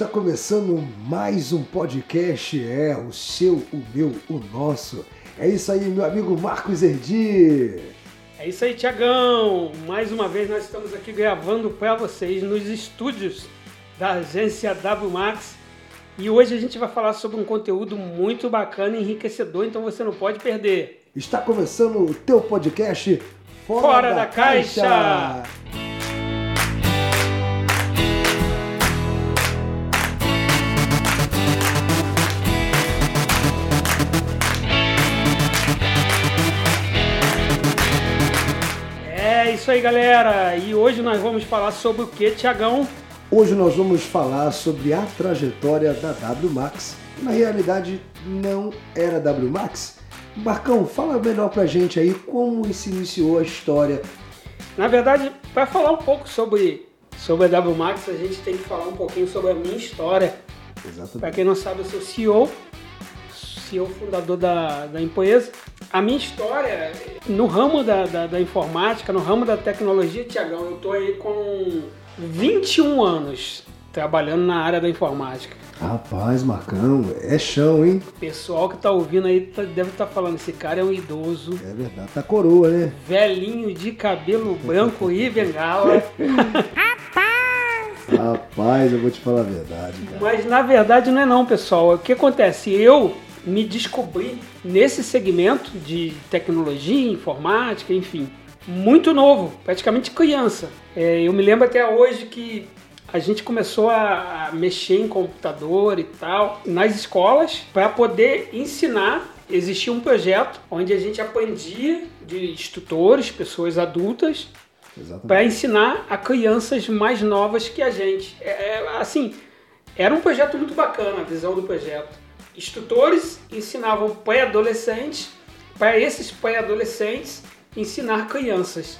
Está começando mais um podcast, é o seu, o meu, o nosso. É isso aí, meu amigo Marcos Erdi. É isso aí, Tiagão. Mais uma vez nós estamos aqui gravando para vocês nos estúdios da agência W Max. E hoje a gente vai falar sobre um conteúdo muito bacana e enriquecedor, então você não pode perder. Está começando o teu podcast Fora, Fora da, da, Caixa. Caixa. Isso aí, galera. E hoje nós vamos falar sobre o que, Tiagão? Hoje nós vamos falar sobre a trajetória da W Max. Na realidade, não era W Max. Marcão, fala melhor pra gente aí como se iniciou a história. Na verdade, para falar um pouco sobre, sobre a W Max, a gente tem que falar um pouquinho sobre a minha história. Exatamente. Para quem não sabe, eu sou CEO, CEO fundador da, da empresa. A minha história no ramo da, da, da informática, no ramo da tecnologia, Tiagão, eu tô aí com 21 anos trabalhando na área da informática. Rapaz, Marcão, é chão, hein? O pessoal que tá ouvindo aí tá, deve estar tá falando, esse cara é um idoso. É verdade, tá coroa, né? Velhinho de cabelo branco e bengala. Rapaz, eu vou te falar a verdade. Cara. Mas na verdade não é não, pessoal. O que acontece? Eu me descobri nesse segmento de tecnologia, informática, enfim, muito novo, praticamente criança. É, eu me lembro até hoje que a gente começou a mexer em computador e tal nas escolas para poder ensinar. Existia um projeto onde a gente aprendia de instrutores, pessoas adultas, para ensinar a crianças mais novas que a gente. É, é, assim, era um projeto muito bacana a visão do projeto. Instrutores ensinavam pré-adolescentes para esses pré-adolescentes ensinar crianças.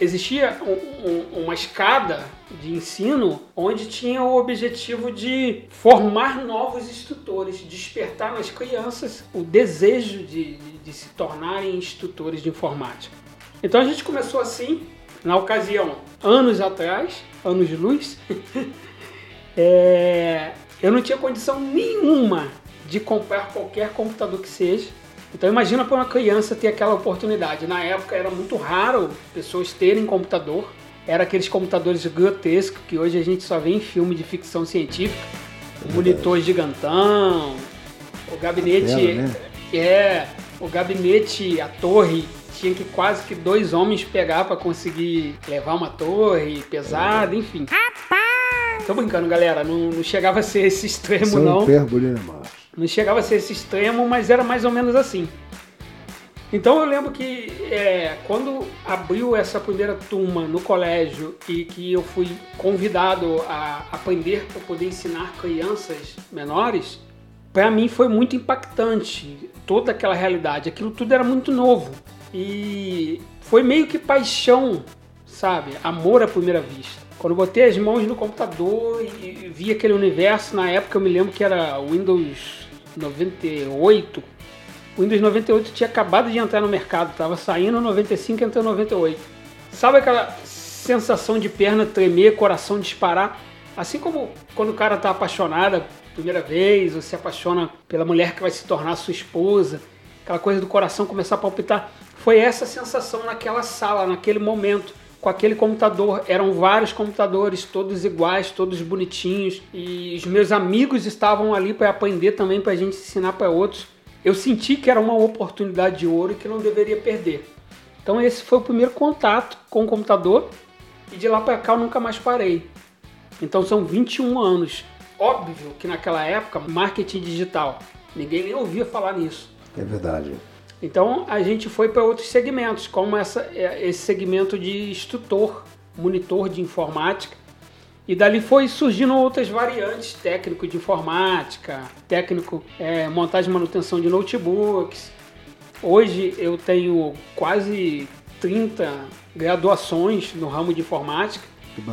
Existia um, um, uma escada de ensino onde tinha o objetivo de formar novos instrutores, despertar nas crianças o desejo de, de, de se tornarem instrutores de informática. Então a gente começou assim, na ocasião, anos atrás, anos luz, é, eu não tinha condição nenhuma de comprar qualquer computador que seja então imagina para uma criança ter aquela oportunidade. Na época era muito raro pessoas terem computador. Era aqueles computadores grotescos que hoje a gente só vê em filme de ficção científica. O monitor gigantão, o gabinete tela, né? é, o gabinete, a torre tinha que quase que dois homens pegar para conseguir levar uma torre pesada, é. enfim. Tô brincando, galera, não, não, chegava a ser esse extremo São não. Hipérbole, né, macho? Não chegava a ser esse extremo, mas era mais ou menos assim. Então eu lembro que é, quando abriu essa primeira turma no colégio e que eu fui convidado a aprender para poder ensinar crianças menores, para mim foi muito impactante toda aquela realidade. Aquilo tudo era muito novo e foi meio que paixão, sabe? Amor à primeira vista. Quando eu botei as mãos no computador e vi aquele universo, na época eu me lembro que era Windows 98. O Windows 98 tinha acabado de entrar no mercado, estava saindo 95 entrou 98. Sabe aquela sensação de perna tremer, coração disparar? Assim como quando o cara está apaixonado primeira vez, ou se apaixona pela mulher que vai se tornar sua esposa, aquela coisa do coração começar a palpitar. Foi essa sensação naquela sala, naquele momento com aquele computador. Eram vários computadores, todos iguais, todos bonitinhos. E os meus amigos estavam ali para aprender também, para a gente ensinar para outros. Eu senti que era uma oportunidade de ouro que não deveria perder. Então esse foi o primeiro contato com o computador e de lá para cá eu nunca mais parei. Então são 21 anos. Óbvio que naquela época, marketing digital, ninguém nem ouvia falar nisso. É verdade. Então a gente foi para outros segmentos, como essa, é, esse segmento de instrutor, monitor de informática. E dali foi surgindo outras variantes, técnico de informática, técnico é, montagem e manutenção de notebooks. Hoje eu tenho quase 30 graduações no ramo de informática,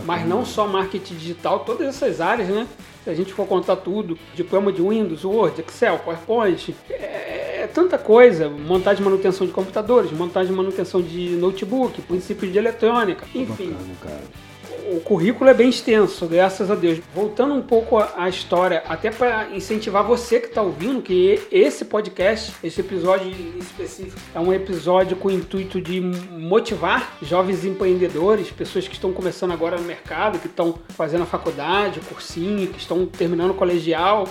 mas não só marketing digital, todas essas áreas, né? Se a gente for contar tudo, diploma de Windows, Word, Excel, PowerPoint, é, é tanta coisa, montagem e manutenção de computadores, montagem e manutenção de notebook, princípios de eletrônica, enfim. Bacana, o currículo é bem extenso, graças a Deus. Voltando um pouco à história, até para incentivar você que está ouvindo, que esse podcast, esse episódio específico, é um episódio com o intuito de motivar jovens empreendedores, pessoas que estão começando agora no mercado, que estão fazendo a faculdade, cursinho, que estão terminando o colegial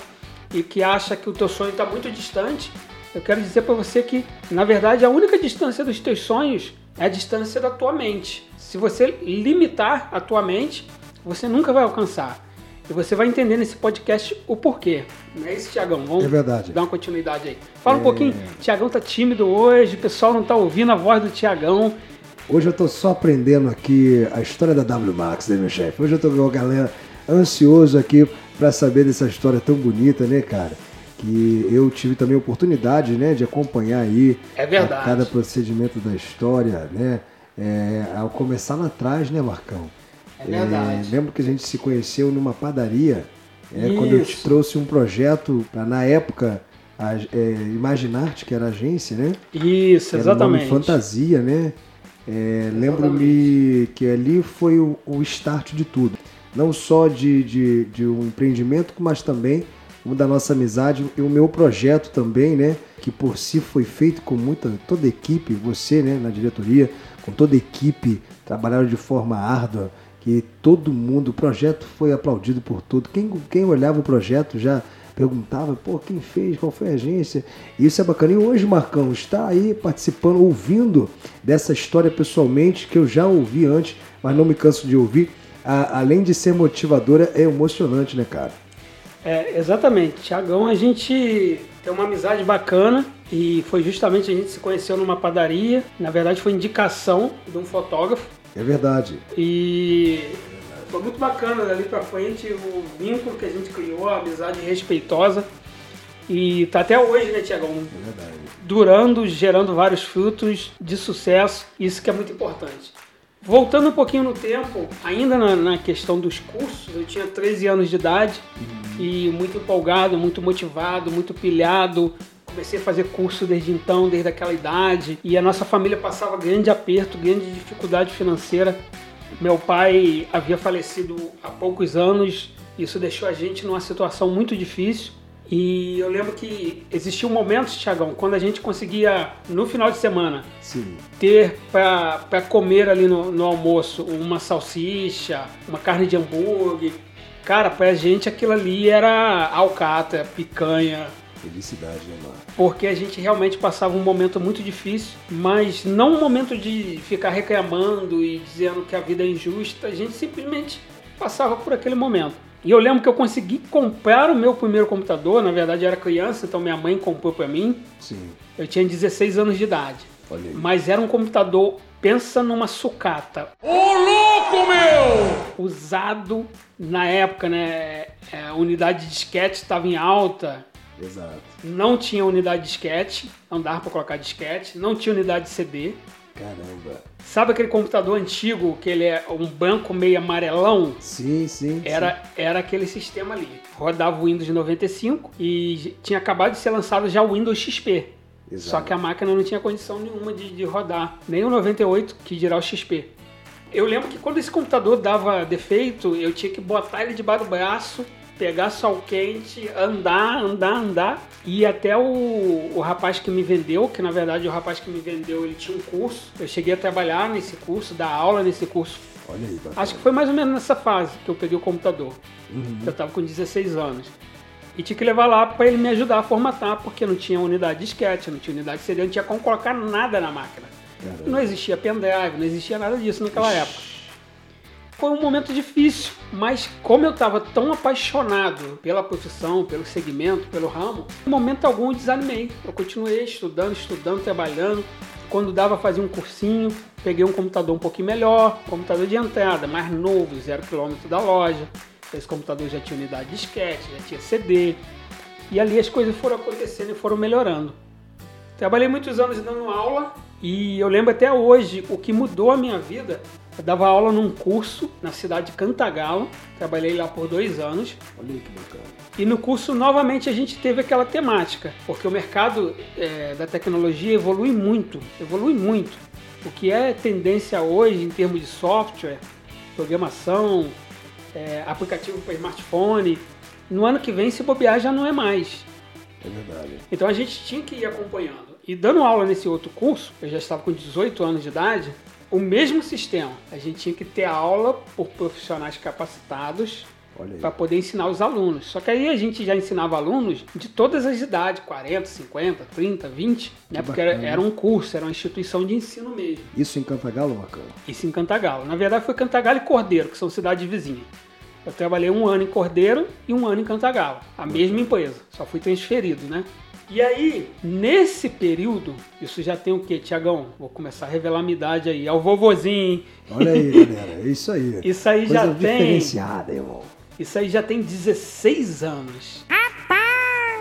e que acha que o teu sonho está muito distante. Eu quero dizer para você que, na verdade, a única distância dos teus sonhos é a distância da tua mente. Se você limitar a tua mente, você nunca vai alcançar. E você vai entender nesse podcast o porquê. Não é isso, Tiagão? Vamos é verdade. dar uma continuidade aí. Fala é... um pouquinho. Tiagão tá tímido hoje, o pessoal não tá ouvindo a voz do Tiagão. Hoje eu tô só aprendendo aqui a história da W Max, né, meu chefe? Hoje eu tô com a galera ansioso aqui para saber dessa história tão bonita, né, cara? Que eu tive também a oportunidade, né, de acompanhar aí é cada procedimento da história, né? é, ao começar lá atrás, né, Marcão? É verdade. É, lembro que a gente se conheceu numa padaria, é, quando eu te trouxe um projeto, pra, na época, a, é, Imaginarte, que era agência, né? Isso, exatamente. Era fantasia, né? É, Lembro-me que ali foi o, o, start de tudo. Não só de, de, de um empreendimento, mas também da nossa amizade e o meu projeto também, né? Que por si foi feito com muita toda a equipe, você, né, na diretoria, com toda a equipe, trabalharam de forma árdua, que todo mundo, o projeto foi aplaudido por tudo. Quem, quem olhava o projeto já perguntava, pô, quem fez, qual foi a agência? Isso é bacana. E hoje, Marcão, está aí participando, ouvindo dessa história pessoalmente, que eu já ouvi antes, mas não me canso de ouvir. A, além de ser motivadora, é emocionante, né, cara? É, exatamente. Tiagão, a gente tem uma amizade bacana e foi justamente a gente se conheceu numa padaria. Na verdade, foi indicação de um fotógrafo. É verdade. E foi muito bacana dali pra frente o vínculo que a gente criou, a amizade respeitosa. E tá até hoje, né, Tiagão? É verdade. Durando, gerando vários frutos de sucesso. Isso que é muito importante. Voltando um pouquinho no tempo, ainda na, na questão dos cursos, eu tinha 13 anos de idade uhum. e muito empolgado, muito motivado, muito pilhado. Comecei a fazer curso desde então, desde aquela idade, e a nossa família passava grande aperto, grande dificuldade financeira. Meu pai havia falecido há poucos anos, isso deixou a gente numa situação muito difícil. E eu lembro que existiam momentos, Tiagão, quando a gente conseguia, no final de semana, Sim. ter para comer ali no, no, almoço uma salsicha, uma carne de hambúrguer. Cara, pra gente aquilo ali era alcatra, picanha. Felicidade, né, mano? Porque a gente realmente passava um momento muito difícil, mas não um momento de ficar reclamando e dizendo que a vida é injusta, a gente simplesmente passava por aquele momento. E eu lembro que eu consegui comprar o meu primeiro computador, na verdade eu era criança, então minha mãe comprou para mim. Sim. Eu tinha 16 anos de idade. Mas era um computador, pensa numa sucata. Ô louco, meu! Usado na época, né? É, a unidade de disquete estava em alta. Exato. Não tinha unidade de disquete, não dava para colocar disquete, não tinha unidade de CD. Caramba. Sabe aquele computador antigo que ele é um branco meio amarelão? Sim, sim. Era, sim. era aquele sistema ali. Rodava o Windows 95 e tinha acabado de ser lançado já o Windows XP. Exato. Só que a máquina não tinha condição nenhuma de, de rodar, nem o 98, que dirá o XP. Eu lembro que quando esse computador dava defeito, eu tinha que botar ele debaixo do braço pegar sol quente, andar, andar, andar. E até o, o rapaz que me vendeu, que na verdade o rapaz que me vendeu ele tinha um curso. Eu cheguei a trabalhar nesse curso, dar aula nesse curso. Olha aí, Acho que foi mais ou menos nessa fase que eu peguei o computador. Uhum. Eu tava com 16 anos. E tinha que levar lá para ele me ajudar a formatar, porque não tinha unidade de sketch, não tinha unidade de CD, não tinha como colocar nada na máquina. Caramba. Não existia pendrive, não existia nada disso naquela época foi um momento difícil, mas como eu estava tão apaixonado pela profissão, pelo segmento, pelo ramo, em momento algum eu desanimei. Eu continuei estudando, estudando, trabalhando. Quando dava fazer um cursinho, peguei um computador um pouquinho melhor, computador de entrada, mais novo, zero quilômetro da loja. Esse computador já tinha unidade de disquete, já tinha CD. E ali as coisas foram acontecendo e foram melhorando. Trabalhei muitos anos dando aula e eu lembro até hoje o que mudou a minha vida eu dava aula num curso na cidade de Cantagalo, trabalhei lá por dois anos. Olha que bacana. E no curso, novamente, a gente teve aquela temática, porque o mercado é, da tecnologia evolui muito, evolui muito. O que é tendência hoje em termos de software programação, é, aplicativo para smartphone. No ano que vem, se bobear, já não é mais. É verdade. Então a gente tinha que ir acompanhando. E dando aula nesse outro curso, eu já estava com 18 anos de idade, o mesmo sistema. A gente tinha que ter aula por profissionais capacitados para poder ensinar os alunos. Só que aí a gente já ensinava alunos de todas as idades, 40, 50, 30, 20, né? Que Porque era, era um curso, era uma instituição de ensino mesmo. Isso em Cantagalo, Marcão? Isso em Cantagalo. Na verdade foi Cantagalo e Cordeiro, que são cidades vizinhas. Eu trabalhei um ano em Cordeiro e um ano em Cantagalo. A mesma empresa, só fui transferido, né? E aí, nesse período, isso já tem o quê, Tiagão? Vou começar a revelar a minha idade aí. É o vovozinho, hein? Olha aí, galera. É isso aí. Isso aí Coisa já tem. diferenciada, irmão. Isso aí já tem 16 anos.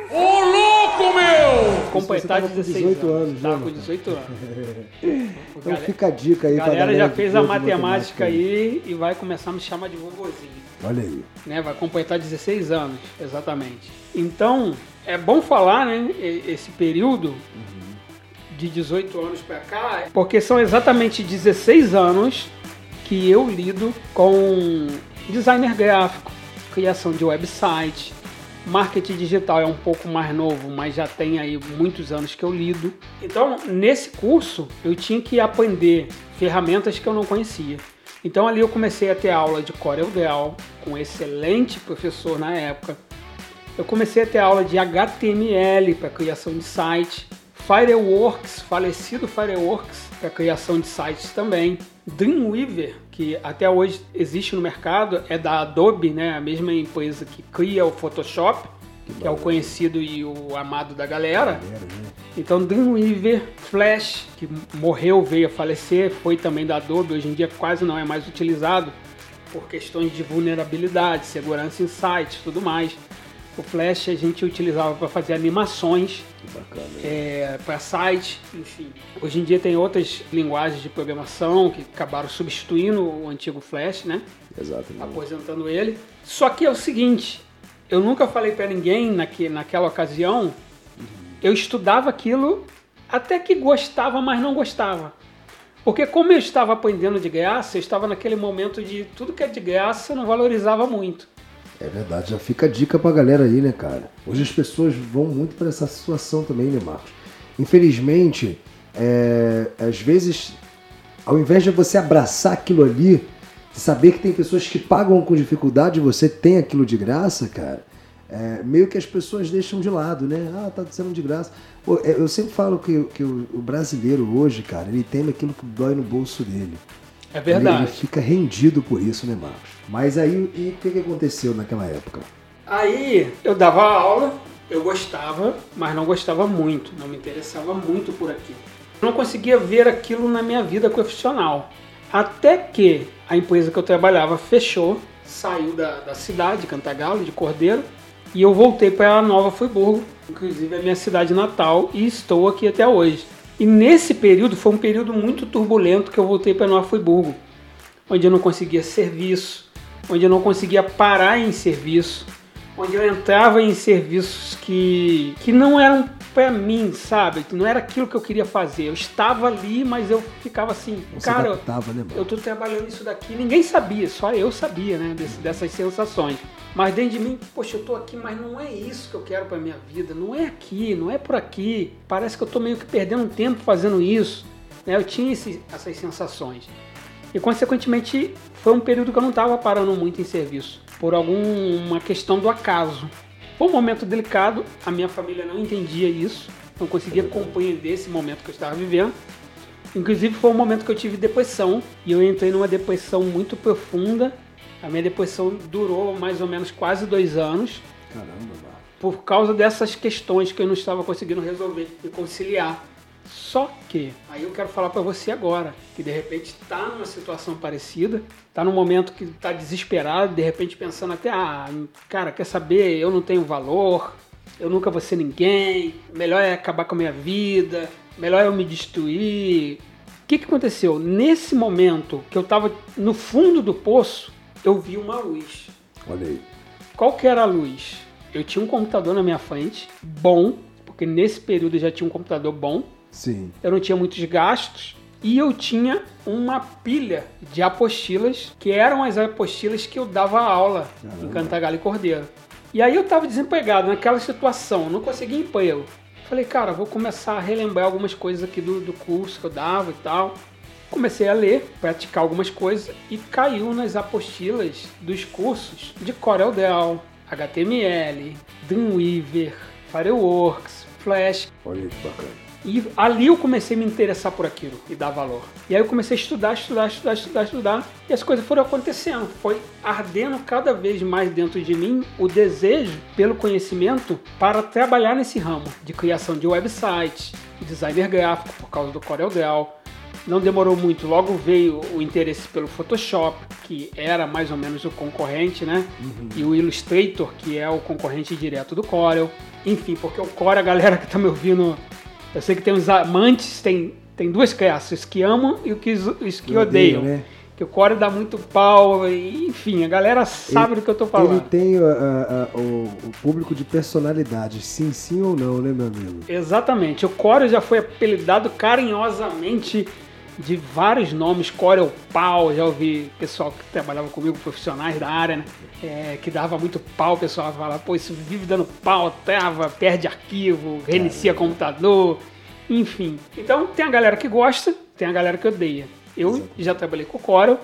Ô louco, meu! Completar tava com 16 18 anos. anos, Tava né, com Marcão? 18 anos. Então fica a dica aí a pra galera galera já fez a curte matemática aí e vai começar a me chamar de vovozinho. Olha aí. né? Vai completar 16 anos, exatamente. Então, é bom falar, né, esse período de 18 anos pra cá, porque são exatamente 16 anos que eu lido com designer gráfico, criação de website, marketing digital é um pouco mais novo, mas já tem aí muitos anos que eu lido. Então, nesse curso, eu tinha que aprender ferramentas que eu não conhecia. Então ali eu comecei a ter aula de CorelDRAW com um excelente professor na época. Eu comecei a ter aula de HTML para criação de site, Fireworks, falecido Fireworks para criação de sites também, Dreamweaver, que até hoje existe no mercado, é da Adobe, né, a mesma empresa que cria o Photoshop, que é o conhecido e o amado da galera. Galera, né? Então Dreamweaver, Flash, que morreu, veio a falecer, foi também da Adobe, hoje em dia quase não é mais utilizado por questões de vulnerabilidade, segurança em sites, tudo mais. O Flash a gente utilizava para fazer animações é, para site, enfim. Hoje em dia tem outras linguagens de programação que acabaram substituindo o antigo Flash, né? Exatamente. aposentando ele. Só que é o seguinte, eu nunca falei pra ninguém naque, naquela ocasião, eu estudava aquilo até que gostava, mas não gostava. Porque como eu estava aprendendo de graça, eu estava naquele momento de tudo que é de graça eu não valorizava muito. É verdade, já fica a dica pra galera aí, né, cara? Hoje as pessoas vão muito para essa situação também, né, Marcos? Infelizmente, é, às vezes, ao invés de você abraçar aquilo ali, saber que tem pessoas que pagam com dificuldade e você tem aquilo de graça, cara, é, meio que as pessoas deixam de lado, né? Ah, tá sendo de graça. Pô, é, eu sempre falo que, que o, o brasileiro hoje, cara, ele teme aquilo que dói no bolso dele. É Ele, verdade. ele fica rendido por isso, né, Marcos? Mas aí, e o que, que aconteceu naquela época? Aí eu dava aula, eu gostava, mas não gostava muito, não me interessava muito por aquilo. Não conseguia ver aquilo na minha vida profissional. Até que a empresa que eu trabalhava fechou, saiu da, da cidade, Cantagalo, de Cordeiro, e eu voltei para Nova Friburgo, inclusive a minha cidade natal, e estou aqui até hoje. E nesse período foi um período muito turbulento que eu voltei para Nova Friburgo, onde eu não conseguia serviço, onde eu não conseguia parar em serviço, onde eu entrava em serviços que, que não eram para mim, sabe? Não era aquilo que eu queria fazer. Eu estava ali, mas eu ficava assim, Você cara, adaptava, né, eu tô trabalhando isso daqui. Ninguém sabia, só eu sabia, né, desse- dessas sensações. Mas dentro de mim, poxa, eu tô aqui, mas não é isso que eu quero pra minha vida. Não é aqui, não é por aqui. Parece que eu tô meio que perdendo tempo fazendo isso. né? Eu tinha esse- essas sensações. E, consequentemente, foi um período que eu não estava parando muito em serviço, por alguma questão do acaso. Foi um momento delicado, a minha família não entendia isso, não conseguia compreender esse momento que eu estava vivendo. Inclusive, foi um momento que eu tive depressão, e eu entrei numa depressão muito profunda. A minha depressão durou mais ou menos quase dois anos, Caramba, por causa dessas questões que eu não estava conseguindo resolver e conciliar. Só que, aí eu quero falar para você agora, que de repente está numa situação parecida, está num momento que está desesperado, de repente pensando até, ah, cara, quer saber, eu não tenho valor, eu nunca vou ser ninguém, melhor é acabar com a minha vida, melhor é eu me destruir. O que, que aconteceu? Nesse momento que eu estava no fundo do poço, eu vi uma luz. Olha aí. Qual que era a luz? Eu tinha um computador na minha frente, bom, porque nesse período eu já tinha um computador bom. Sim. Eu não tinha muitos gastos. e eu tinha uma pilha de apostilas, que eram as apostilas que eu dava aula em Cantagalo e Cordeiro. E aí eu estava desempregado naquela situação, não conseguia emprego. Falei, cara, vou começar a relembrar algumas coisas aqui do, do curso que eu dava e tal. Comecei a ler, praticar algumas coisas e caiu nas apostilas dos cursos de Corel Draw, HTML, Dreamweaver, Fireworks, Flash. Olha que bacana. E ali eu comecei a me interessar por aquilo e dar valor. E aí eu comecei a estudar, estudar, estudar, estudar, estudar. E as coisas foram acontecendo. Foi ardendo cada vez mais dentro de mim o desejo pelo conhecimento para trabalhar nesse ramo de criação de websites, designer gráfico por causa do CorelDRAW. Não demorou muito, logo veio o interesse pelo Photoshop, que era mais ou menos o concorrente, né? Uhum. E o Illustrator, que é o concorrente direto do Corel. Enfim, porque o Corel, a galera que está me ouvindo eu sei que tem os amantes, tem, tem duas classes, os que amam e os que, os que odeiam. Né? Que o Core dá muito pau, enfim, a galera sabe ele, do que eu tô falando. Ele tem uh, uh, uh, o, público de personalidade, sim, sim ou não, né, meu amigo? Exatamente. O Core já foi apelidado carinhosamente de vários nomes, Core o pau, já ouvi pessoal que trabalhava comigo, profissionais da área, né? É, que dava muito pau, o pessoal falava, pô, isso vive dando pau, trava, perde arquivo, reinicia computador, enfim. Então tem a galera que gosta, tem a galera que odeia. Eu já trabalhei com o Corel.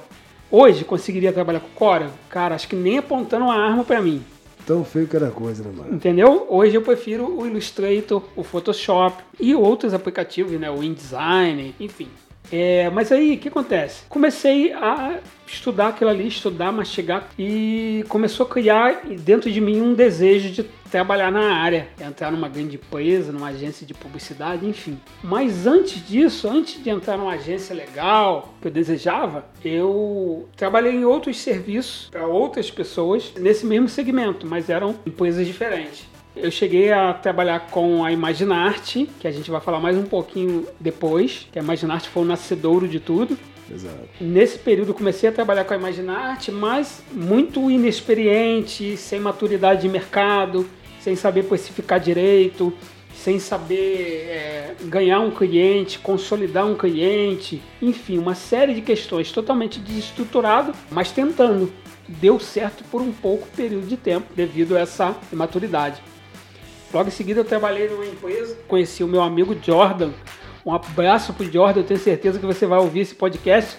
Hoje conseguiria trabalhar com o Corel? Cara, acho que nem apontando uma arma para mim. Tão feio que era coisa, né, mano? Entendeu? Hoje eu prefiro o Illustrator, o Photoshop e outros aplicativos, né? O InDesign, enfim. É, mas aí, o que acontece? Comecei a estudar aquilo ali, estudar, mastigar e começou a criar dentro de mim um desejo de trabalhar na área, entrar numa grande empresa, numa agência de publicidade, enfim. Mas antes disso, antes de entrar numa agência legal que eu desejava, eu trabalhei em outros serviços para outras pessoas nesse mesmo segmento, mas eram empresas diferentes. Eu cheguei a trabalhar com a Imaginarte, que a gente vai falar mais um pouquinho depois, que a Imaginarte foi o nascedouro de tudo. Exato. Nesse período comecei a trabalhar com a Imaginarte, mas muito inexperiente, sem maturidade de mercado, sem saber precificar direito, sem saber é, ganhar um cliente, consolidar um cliente, enfim, uma série de questões totalmente desestruturado, mas tentando. Deu certo por um pouco período de tempo devido a essa imaturidade. Logo em seguida eu trabalhei numa empresa, conheci o meu amigo Jordan. Um abraço pro Jordan, eu tenho certeza que você vai ouvir esse podcast.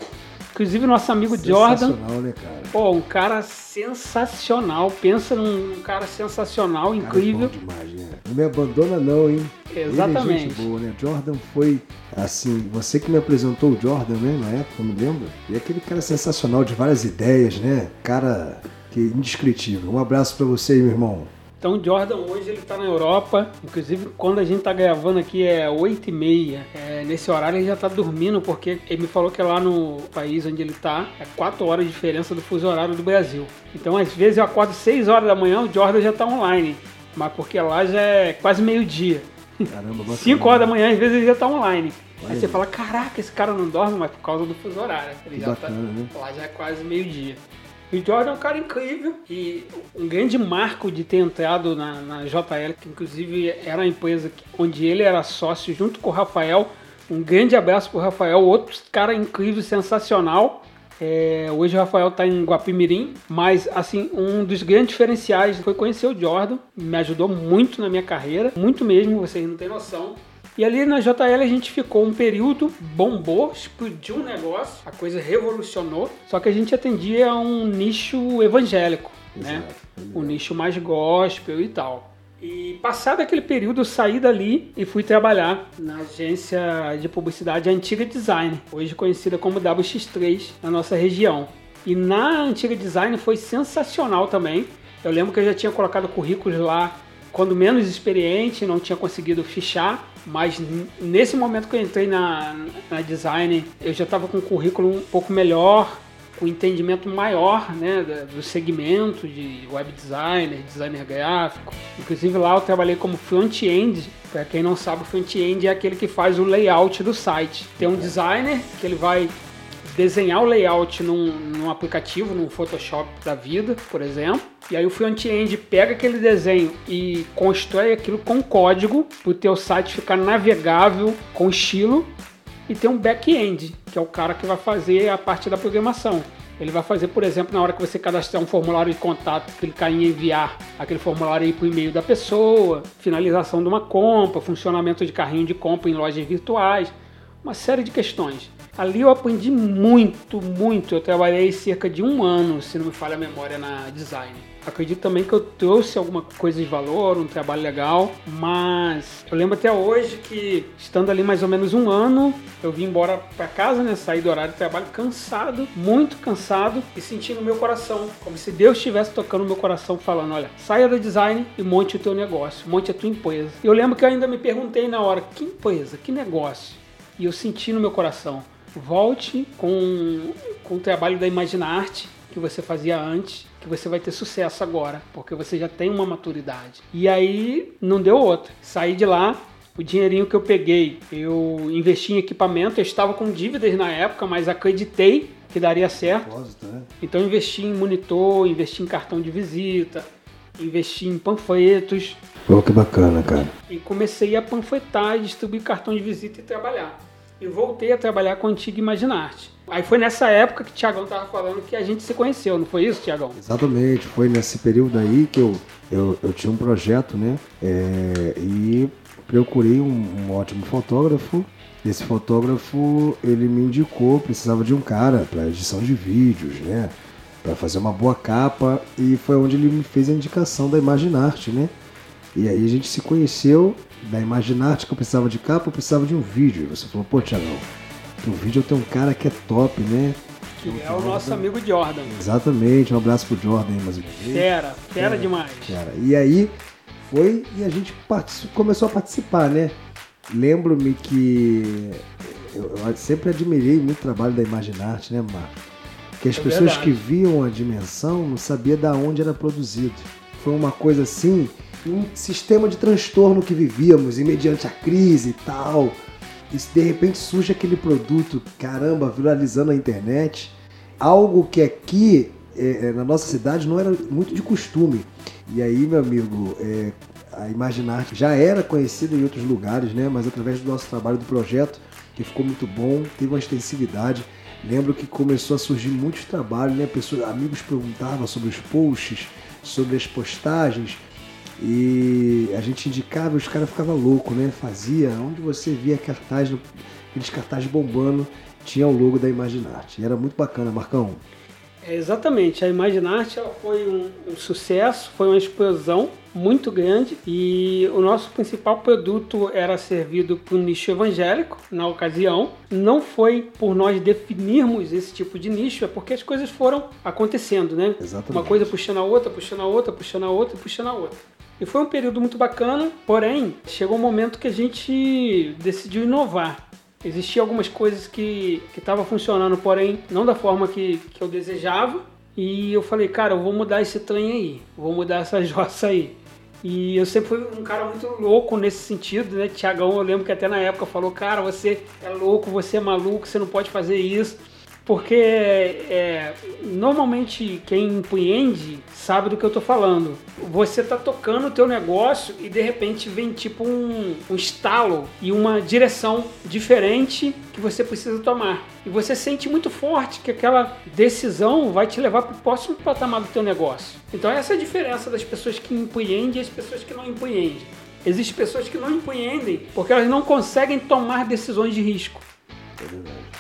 Inclusive nosso amigo Jordan. Né, cara? Pô, um cara sensacional. Pensa num cara sensacional, cara incrível. Bom demais, né? Não me abandona não, hein? Exatamente. Ele é gente boa, né? Jordan foi assim, você que me apresentou o Jordan, né, na época, eu me lembro. E aquele cara sensacional de várias ideias, né? Cara que indescritível. Um abraço para você meu irmão. Então o Jordan hoje ele está na Europa, inclusive quando a gente está gravando aqui é 8 e meia. É, nesse horário ele já está dormindo porque ele me falou que lá no país onde ele está é 4 horas de diferença do fuso horário do Brasil. Então às vezes eu acordo 6 horas da manhã, o Jordan já está online, mas porque lá já é quase meio dia. Caramba, 5 horas da manhã às vezes ele já está online. Aí você fala, caraca, esse cara não dorme, mas por causa do fuso horário. Ele já tá, né? Lá já é quase meio dia. O Jordan é um cara incrível e um grande marco de ter entrado na, na JL, que inclusive era a empresa onde ele era sócio junto com o Rafael. Um grande abraço para o Rafael, outro cara incrível, sensacional. É, hoje o Rafael está em Guapimirim, mas assim, um dos grandes diferenciais foi conhecer o Jordan, me ajudou muito na minha carreira, muito mesmo, vocês não têm noção. E ali na JL a gente ficou um período, bombou, explodiu um negócio, a coisa revolucionou, só que a gente atendia a um nicho evangélico, né? Exato. né? Um nicho mais gospel e tal. E passado aquele período, eu saí dali e fui trabalhar na agência de publicidade Antiga Design, hoje conhecida como WX3 na nossa região. E na Antiga Design foi sensacional também. Eu lembro que eu já tinha colocado currículos lá quando menos experiente, não tinha conseguido fichar, mas nesse momento que eu entrei na, na design, eu já estava com um currículo um pouco melhor, com um entendimento maior né, do segmento de web designer, designer gráfico. Inclusive lá eu trabalhei como front-end. Para quem não sabe, o front-end é aquele que faz o layout do site. Tem um designer que ele vai desenhar o layout num, num aplicativo, num Photoshop da vida, por exemplo. E aí o front-end pega aquele desenho e constrói aquilo com código para o teu site ficar navegável com estilo. e tem um back-end, que é o cara que vai fazer a parte da programação. Ele vai fazer, por exemplo, na hora que você cadastrar um formulário de contato, clicar em enviar aquele formulário aí para o e-mail da pessoa, finalização de uma compra, funcionamento de carrinho de compra em lojas virtuais, uma série de questões. Ali eu aprendi muito, muito. Eu trabalhei cerca de um ano, se não me falha a memória, na design. Acredito também que eu trouxe alguma coisa de valor, um trabalho legal, mas eu lembro até hoje que, estando ali mais ou menos um ano, eu vim embora para casa, né? Saí do horário de trabalho cansado, muito cansado e sentindo o meu coração, como se Deus estivesse tocando o meu coração, falando: olha, saia do design e monte o teu negócio, monte a tua empresa. E eu lembro que eu ainda me perguntei na hora: que empresa, que negócio? E eu senti no meu coração volte com, com o trabalho da Imagina Arte que você fazia antes, que você vai ter sucesso agora, porque você já tem uma maturidade. E aí não deu outra. Saí de lá, o dinheirinho que eu peguei, eu investi em equipamento, eu estava com dívidas na época, mas acreditei que daria certo. Né? Então investi em monitor, investi em cartão de visita, investi em panfletos. Pô, que bacana, cara. E comecei a panfletar, distribuir cartão de visita e trabalhar e voltei a trabalhar com a antiga Imaginarte. Aí foi nessa época que o Tiagão estava falando que a gente se conheceu, não foi isso, Tiagão? Exatamente, foi nesse período aí que eu, eu, eu tinha um projeto, né? É, e procurei um, um, ótimo fotógrafo. Esse fotógrafo, ele me indicou, precisava de um cara para edição de vídeos, né? Para fazer uma boa capa. E foi onde ele me fez a indicação da Imaginarte, né? E aí a gente se conheceu da Imaginarte que eu precisava de capa, eu precisava de um vídeo. E você falou, pô, Tiagão, o vídeo eu tenho um cara que é top, né? Que é o nosso amigo Jordan. Exatamente, um abraço pro Jordan aí mais uma vez. Fera, fera demais. Fera. E aí foi e a gente começou a participar, né? Lembro-me que eu, eu, sempre admirei muito o trabalho da Imaginarte, né, Marco? Que as é pessoas verdade. que viam a dimensão não sabiam da onde era produzido. Foi uma coisa assim um sistema de transtorno que vivíamos e mediante a crise e tal. E de repente surge aquele produto, caramba, viralizando na internet, algo que aqui é, é, na nossa cidade não era muito de costume. E aí, meu amigo, é, a Imaginarte já era conhecida em outros lugares, né? Mas através do nosso trabalho do projeto, que ficou muito bom, teve uma extensividade. Lembro que começou a surgir muitos trabalhos, né? Pessoas, amigos perguntavam sobre os posts, sobre as postagens. E a gente indicava e os caras ficavam loucos, né? Fazia, onde você via cartaz, aqueles cartazes bombando, tinha o logo da Imaginarte. E era muito bacana, Marcão. É, exatamente, a Imaginarte ela foi um, um, sucesso, foi uma explosão muito grande e o nosso principal produto era servido para o nicho evangélico na ocasião. Não foi por nós definirmos esse tipo de nicho, é porque as coisas foram acontecendo, né? Exatamente. Uma coisa puxando a outra, puxando a outra, puxando a outra, puxando a outra. E foi um período muito bacana, porém, chegou um momento que a gente decidiu inovar. Existiam algumas coisas que estavam funcionando, porém, não da forma que, que eu desejava. E eu falei, cara, eu vou mudar esse trem aí, vou mudar essa jossa aí. E eu sempre fui um cara muito louco nesse sentido, né? Tiagão, eu lembro que até na época falou, cara, você é louco, você é maluco, você não pode fazer isso. Porque é, normalmente quem empreende sabe do que eu tô falando. Você tá tocando o teu negócio e de repente vem tipo um, um estalo e uma direção diferente que você precisa tomar. E você sente muito forte que aquela decisão vai te levar para o próximo patamar do teu negócio. Então essa é a diferença das pessoas que empreendem e as pessoas que não empreendem. Existem pessoas que não empreendem porque elas não conseguem tomar decisões de risco.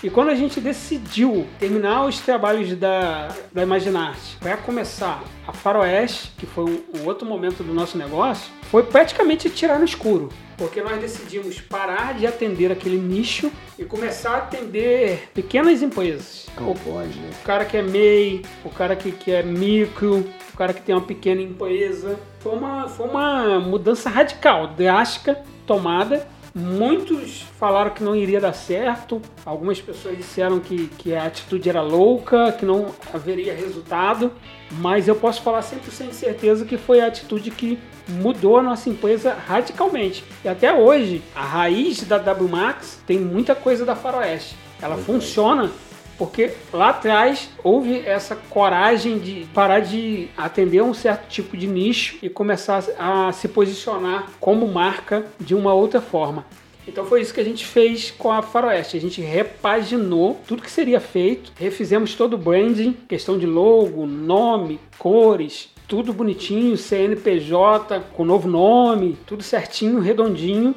E quando a gente decidiu terminar os trabalhos da, da Imaginarte para começar a Faroeste, que foi um, um, outro momento do nosso negócio, foi praticamente tirar no escuro. Porque nós decidimos parar de atender aquele nicho e começar a atender pequenas empresas. o, pode, né? o cara que é MEI, o cara que, que é micro, o cara que tem uma pequena empresa. Foi uma, foi uma mudança radical, drástica, tomada Muitos falaram que não iria dar certo, algumas pessoas disseram que, que a atitude era louca, que não haveria resultado, mas eu posso falar 100% de certeza que foi a atitude que mudou a nossa empresa radicalmente. E até hoje, a raiz da WMAX tem muita coisa da Faroeste. Ela funciona porque lá atrás houve essa coragem de parar de atender um certo tipo de nicho e começar a se posicionar como marca de uma outra forma. Então foi isso que a gente fez com a Faroeste. A gente repaginou tudo que seria feito, refizemos todo o branding, questão de logo, nome, cores, tudo bonitinho, CNPJ com novo nome, tudo certinho, redondinho.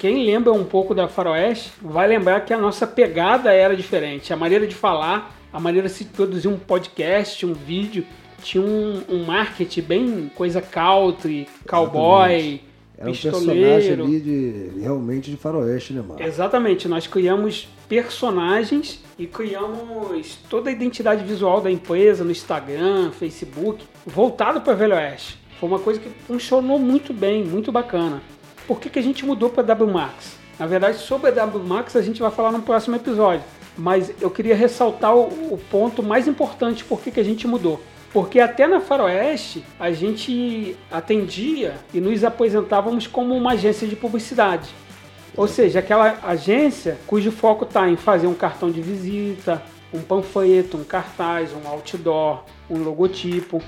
Quem lembra um pouco da Faroeste vai lembrar que a nossa pegada era diferente, a maneira de falar, a maneira de se produzir um podcast, um vídeo, tinha um, um marketing bem coisa country, cowboy. Exatamente. Era um personagem ali de, realmente de faroeste, né, mano? Exatamente, nós criamos personagens e criamos toda a identidade visual da empresa no Instagram, Facebook, voltado para Velho Oeste. Foi uma coisa que funcionou muito bem, muito bacana. Por que, que a gente mudou para W Max? Na verdade, sobre a W Max a gente vai falar no próximo episódio, mas eu queria ressaltar o, o ponto mais importante por que, que a gente mudou. Porque até na Faroeste a gente atendia e nos apresentávamos como uma agência de publicidade. Ou seja, aquela agência cujo foco está em fazer um cartão de visita, um panfleto, um cartaz, um outdoor, um logotipo.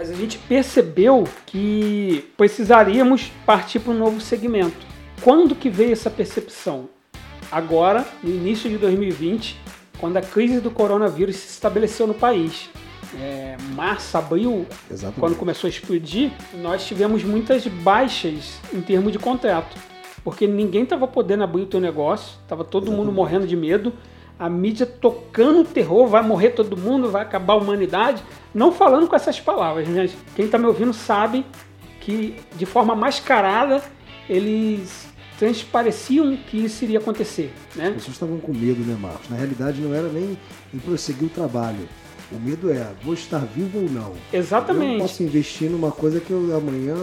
Mas a gente percebeu que precisaríamos partir para um novo segmento. Quando que veio essa percepção? Agora, no início de 2020, quando a crise do coronavírus se estabeleceu no país é, março, abril, Exatamente. quando começou a explodir, nós tivemos muitas baixas em termos de contrato. Porque ninguém estava podendo abrir o teu negócio, estava todo mundo Exatamente. morrendo de medo, a mídia tocando terror, vai morrer todo mundo, vai acabar a humanidade. Não falando com essas palavras, mas quem está me ouvindo sabe que de forma mascarada eles transpareciam que isso iria acontecer. Né? As pessoas estavam com medo, né, Marcos? Na realidade, não era nem em prosseguir o trabalho. O medo é, vou estar vivo ou não? Eu Exatamente. não posso investir numa coisa que eu- amanhã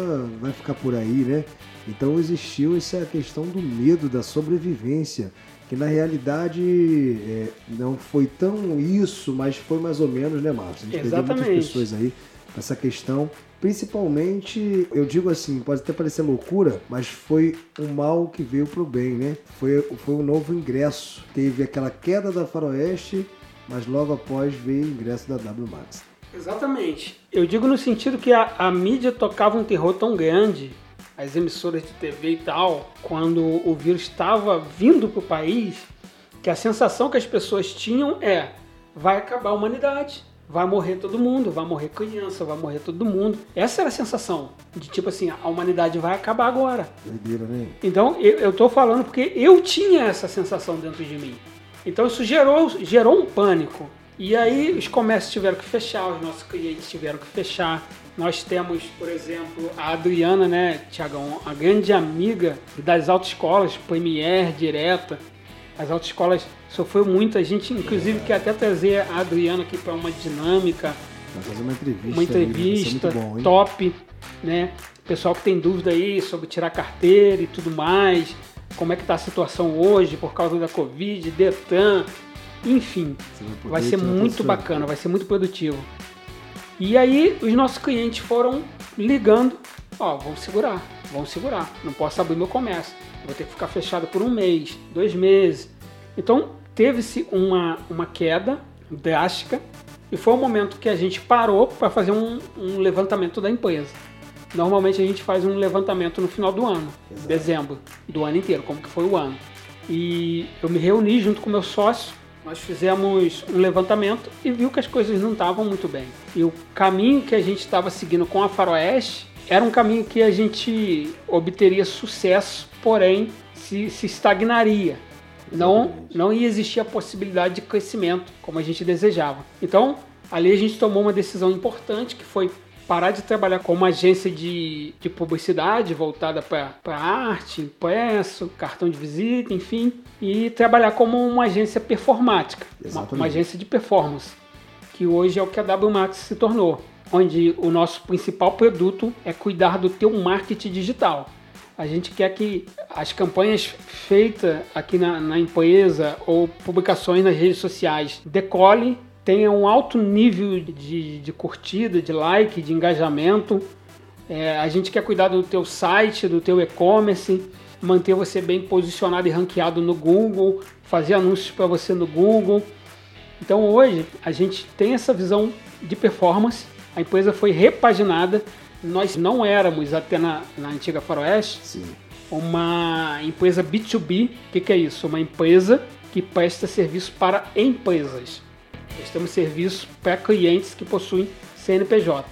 vai ficar por aí, né? Então existiu essa questão do medo, da sobrevivência, que na realidade é, não foi tão isso, mas foi mais ou menos, né, Marcos? A gente perdeu muitas Exatamente. pessoas aí nessa questão. Principalmente, eu digo assim, pode até parecer loucura, mas foi o mal que veio pro bem, né? Foi, foi um novo ingresso. Teve aquela queda da Faroeste, mas logo após veio o ingresso da W Max. Exatamente. Eu digo no sentido que a, a mídia tocava um terror tão grande, as emissoras de TV e tal, quando o vírus estava vindo para o país, que a sensação que as pessoas tinham é: vai acabar a humanidade, vai morrer todo mundo, vai morrer criança, vai morrer todo mundo. Essa era a sensação de tipo assim: a humanidade vai acabar agora. Doideira, né? Então eu, eu tô falando porque eu tinha essa sensação dentro de mim. Então isso gerou, gerou um pânico. E aí os comércios tiveram que fechar, os nossos clientes tiveram que fechar. Nós temos, por exemplo, a Adriana, né, Tiagão, a grande amiga das autoescolas, Premier, Direta. As autoescolas sofreu muito, a gente inclusive quer até trazer a Adriana aqui para uma dinâmica, Vai fazer uma entrevista. uma aí, entrevista bom, hein? top, né? Pessoal que tem dúvida aí sobre tirar carteira e tudo mais, como é que tá a situação hoje por causa da Covid, Detan, enfim, poder vai ser tirar muito bacana, vai ser muito produtivo. E aí os nossos clientes foram ligando, ó, vamos segurar, vamos segurar, não posso abrir meu comércio, vou ter que ficar fechado por um mês, dois meses. Então teve-se uma, uma queda drástica e foi o momento que a gente parou para fazer um, um levantamento da empresa. Normalmente a gente faz um levantamento no final do ano, Exato. dezembro, do ano inteiro, como que foi o ano. E eu me reuni junto com meu sócio, nós fizemos um levantamento e viu que as coisas não estavam muito bem. E o caminho que a gente estava seguindo com a Faroeste era um caminho que a gente obteria sucesso, porém se, se estagnaria. Não, não ia existir a possibilidade de crescimento como a gente desejava. Então, ali a gente tomou uma decisão importante que foi parar de trabalhar como agência de, de publicidade voltada para arte, impresso, cartão de visita, enfim, e trabalhar como uma agência performática, uma, uma agência de performance, que hoje é o que a W Max se tornou, onde o nosso principal produto é cuidar do teu marketing digital. A gente quer que as campanhas feitas aqui na, na empresa ou publicações nas redes sociais decole, tenha um alto nível de, de curtida, de like, de engajamento. É, a gente quer cuidar do teu site, do teu e-commerce, manter você bem posicionado e ranqueado no Google, fazer anúncios para você no Google. Então hoje a gente tem essa visão de performance. A empresa foi repaginada. Nós não éramos até na, na antiga Faroeste Sim. uma empresa B2B. O que, que é isso? Uma empresa que presta serviço para empresas. Nós temos serviço para clientes que possuem CNPJ.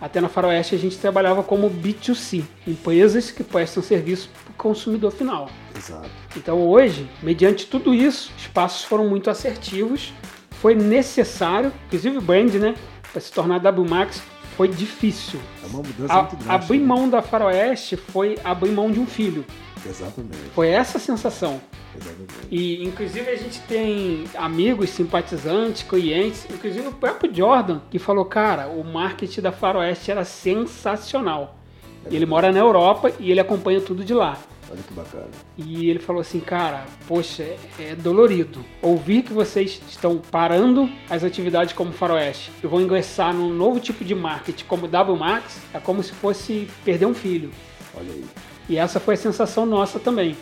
Até na Faroeste a gente trabalhava como B2C, empresas que prestam serviço para o consumidor final. Exato. Então hoje, mediante tudo isso, os passos foram muito assertivos. Foi necessário, inclusive o brand, né, para se tornar WMAX, foi difícil. É uma mudança A, muito drástica. abrir né? mão da Faroeste foi abrir mão de um filho. Exatamente. Foi essa a sensação. Exatamente. E inclusive a gente tem amigos, simpatizantes, clientes, inclusive o próprio Jordan, que falou, cara, o marketing da Faroeste era sensacional. E ele mora na Europa e ele acompanha tudo de lá. Olha que bacana. E ele falou assim, cara, poxa, é, é dolorido ouvir que vocês estão parando as atividades como Faroeste e vão ingressar num novo tipo de marketing como WMAX, é como se fosse perder um filho. Olha aí. E essa foi a sensação nossa também.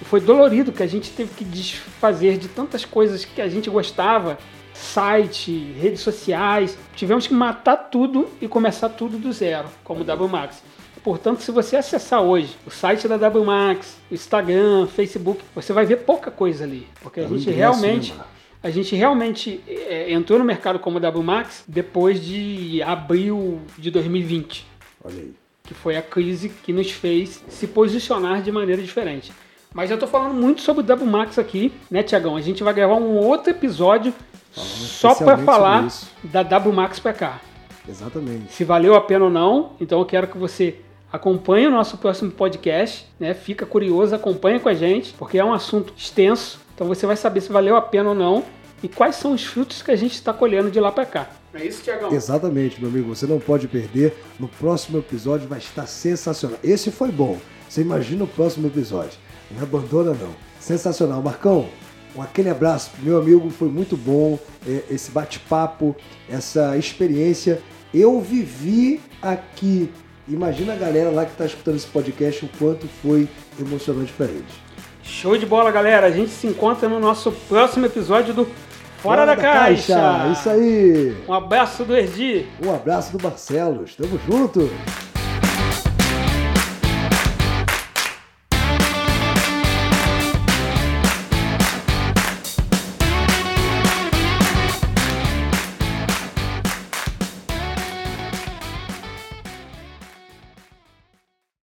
E foi dolorido que a gente teve que desfazer de tantas coisas que a gente gostava, site, redes sociais. Tivemos que matar tudo e começar tudo do zero, como o WMAX. Portanto, se você acessar hoje o site da WMAX, o Instagram, Facebook, você vai ver pouca coisa ali. Porque a É um gente realmente né, Marcos? a gente realmente é, entrou no mercado como WMAX depois de abril de 2020 Olha aí. que foi a crise que nos fez se posicionar de maneira diferente. Mas eu tô falando muito sobre o Double Max aqui, né, Tiagão? A gente vai gravar um outro episódio Falando só para falar da Double Max PK. Exatamente. Se valeu a pena ou não, então eu quero que você acompanhe o nosso próximo podcast, né? Fica curioso, acompanha com a gente, porque é um assunto extenso, então você vai saber se valeu a pena ou não e quais são os frutos que a gente está colhendo de lá para cá. É isso, Tiagão? Exatamente, meu amigo. Você não pode perder. No próximo episódio vai estar sensacional. Esse foi bom. Você imagina o próximo episódio. Não abandona, não. Sensacional. Marcão, um aquele abraço. Meu amigo, foi muito bom é, esse bate-papo, essa experiência. Eu vivi aqui. Imagina a galera lá que está escutando esse podcast, o quanto foi emocionante para eles. Show de bola, galera. A gente se encontra no nosso próximo episódio do Fora, da, Caixa. Isso aí. Um abraço do Erdi. Um abraço do Barcelos. Tamo junto.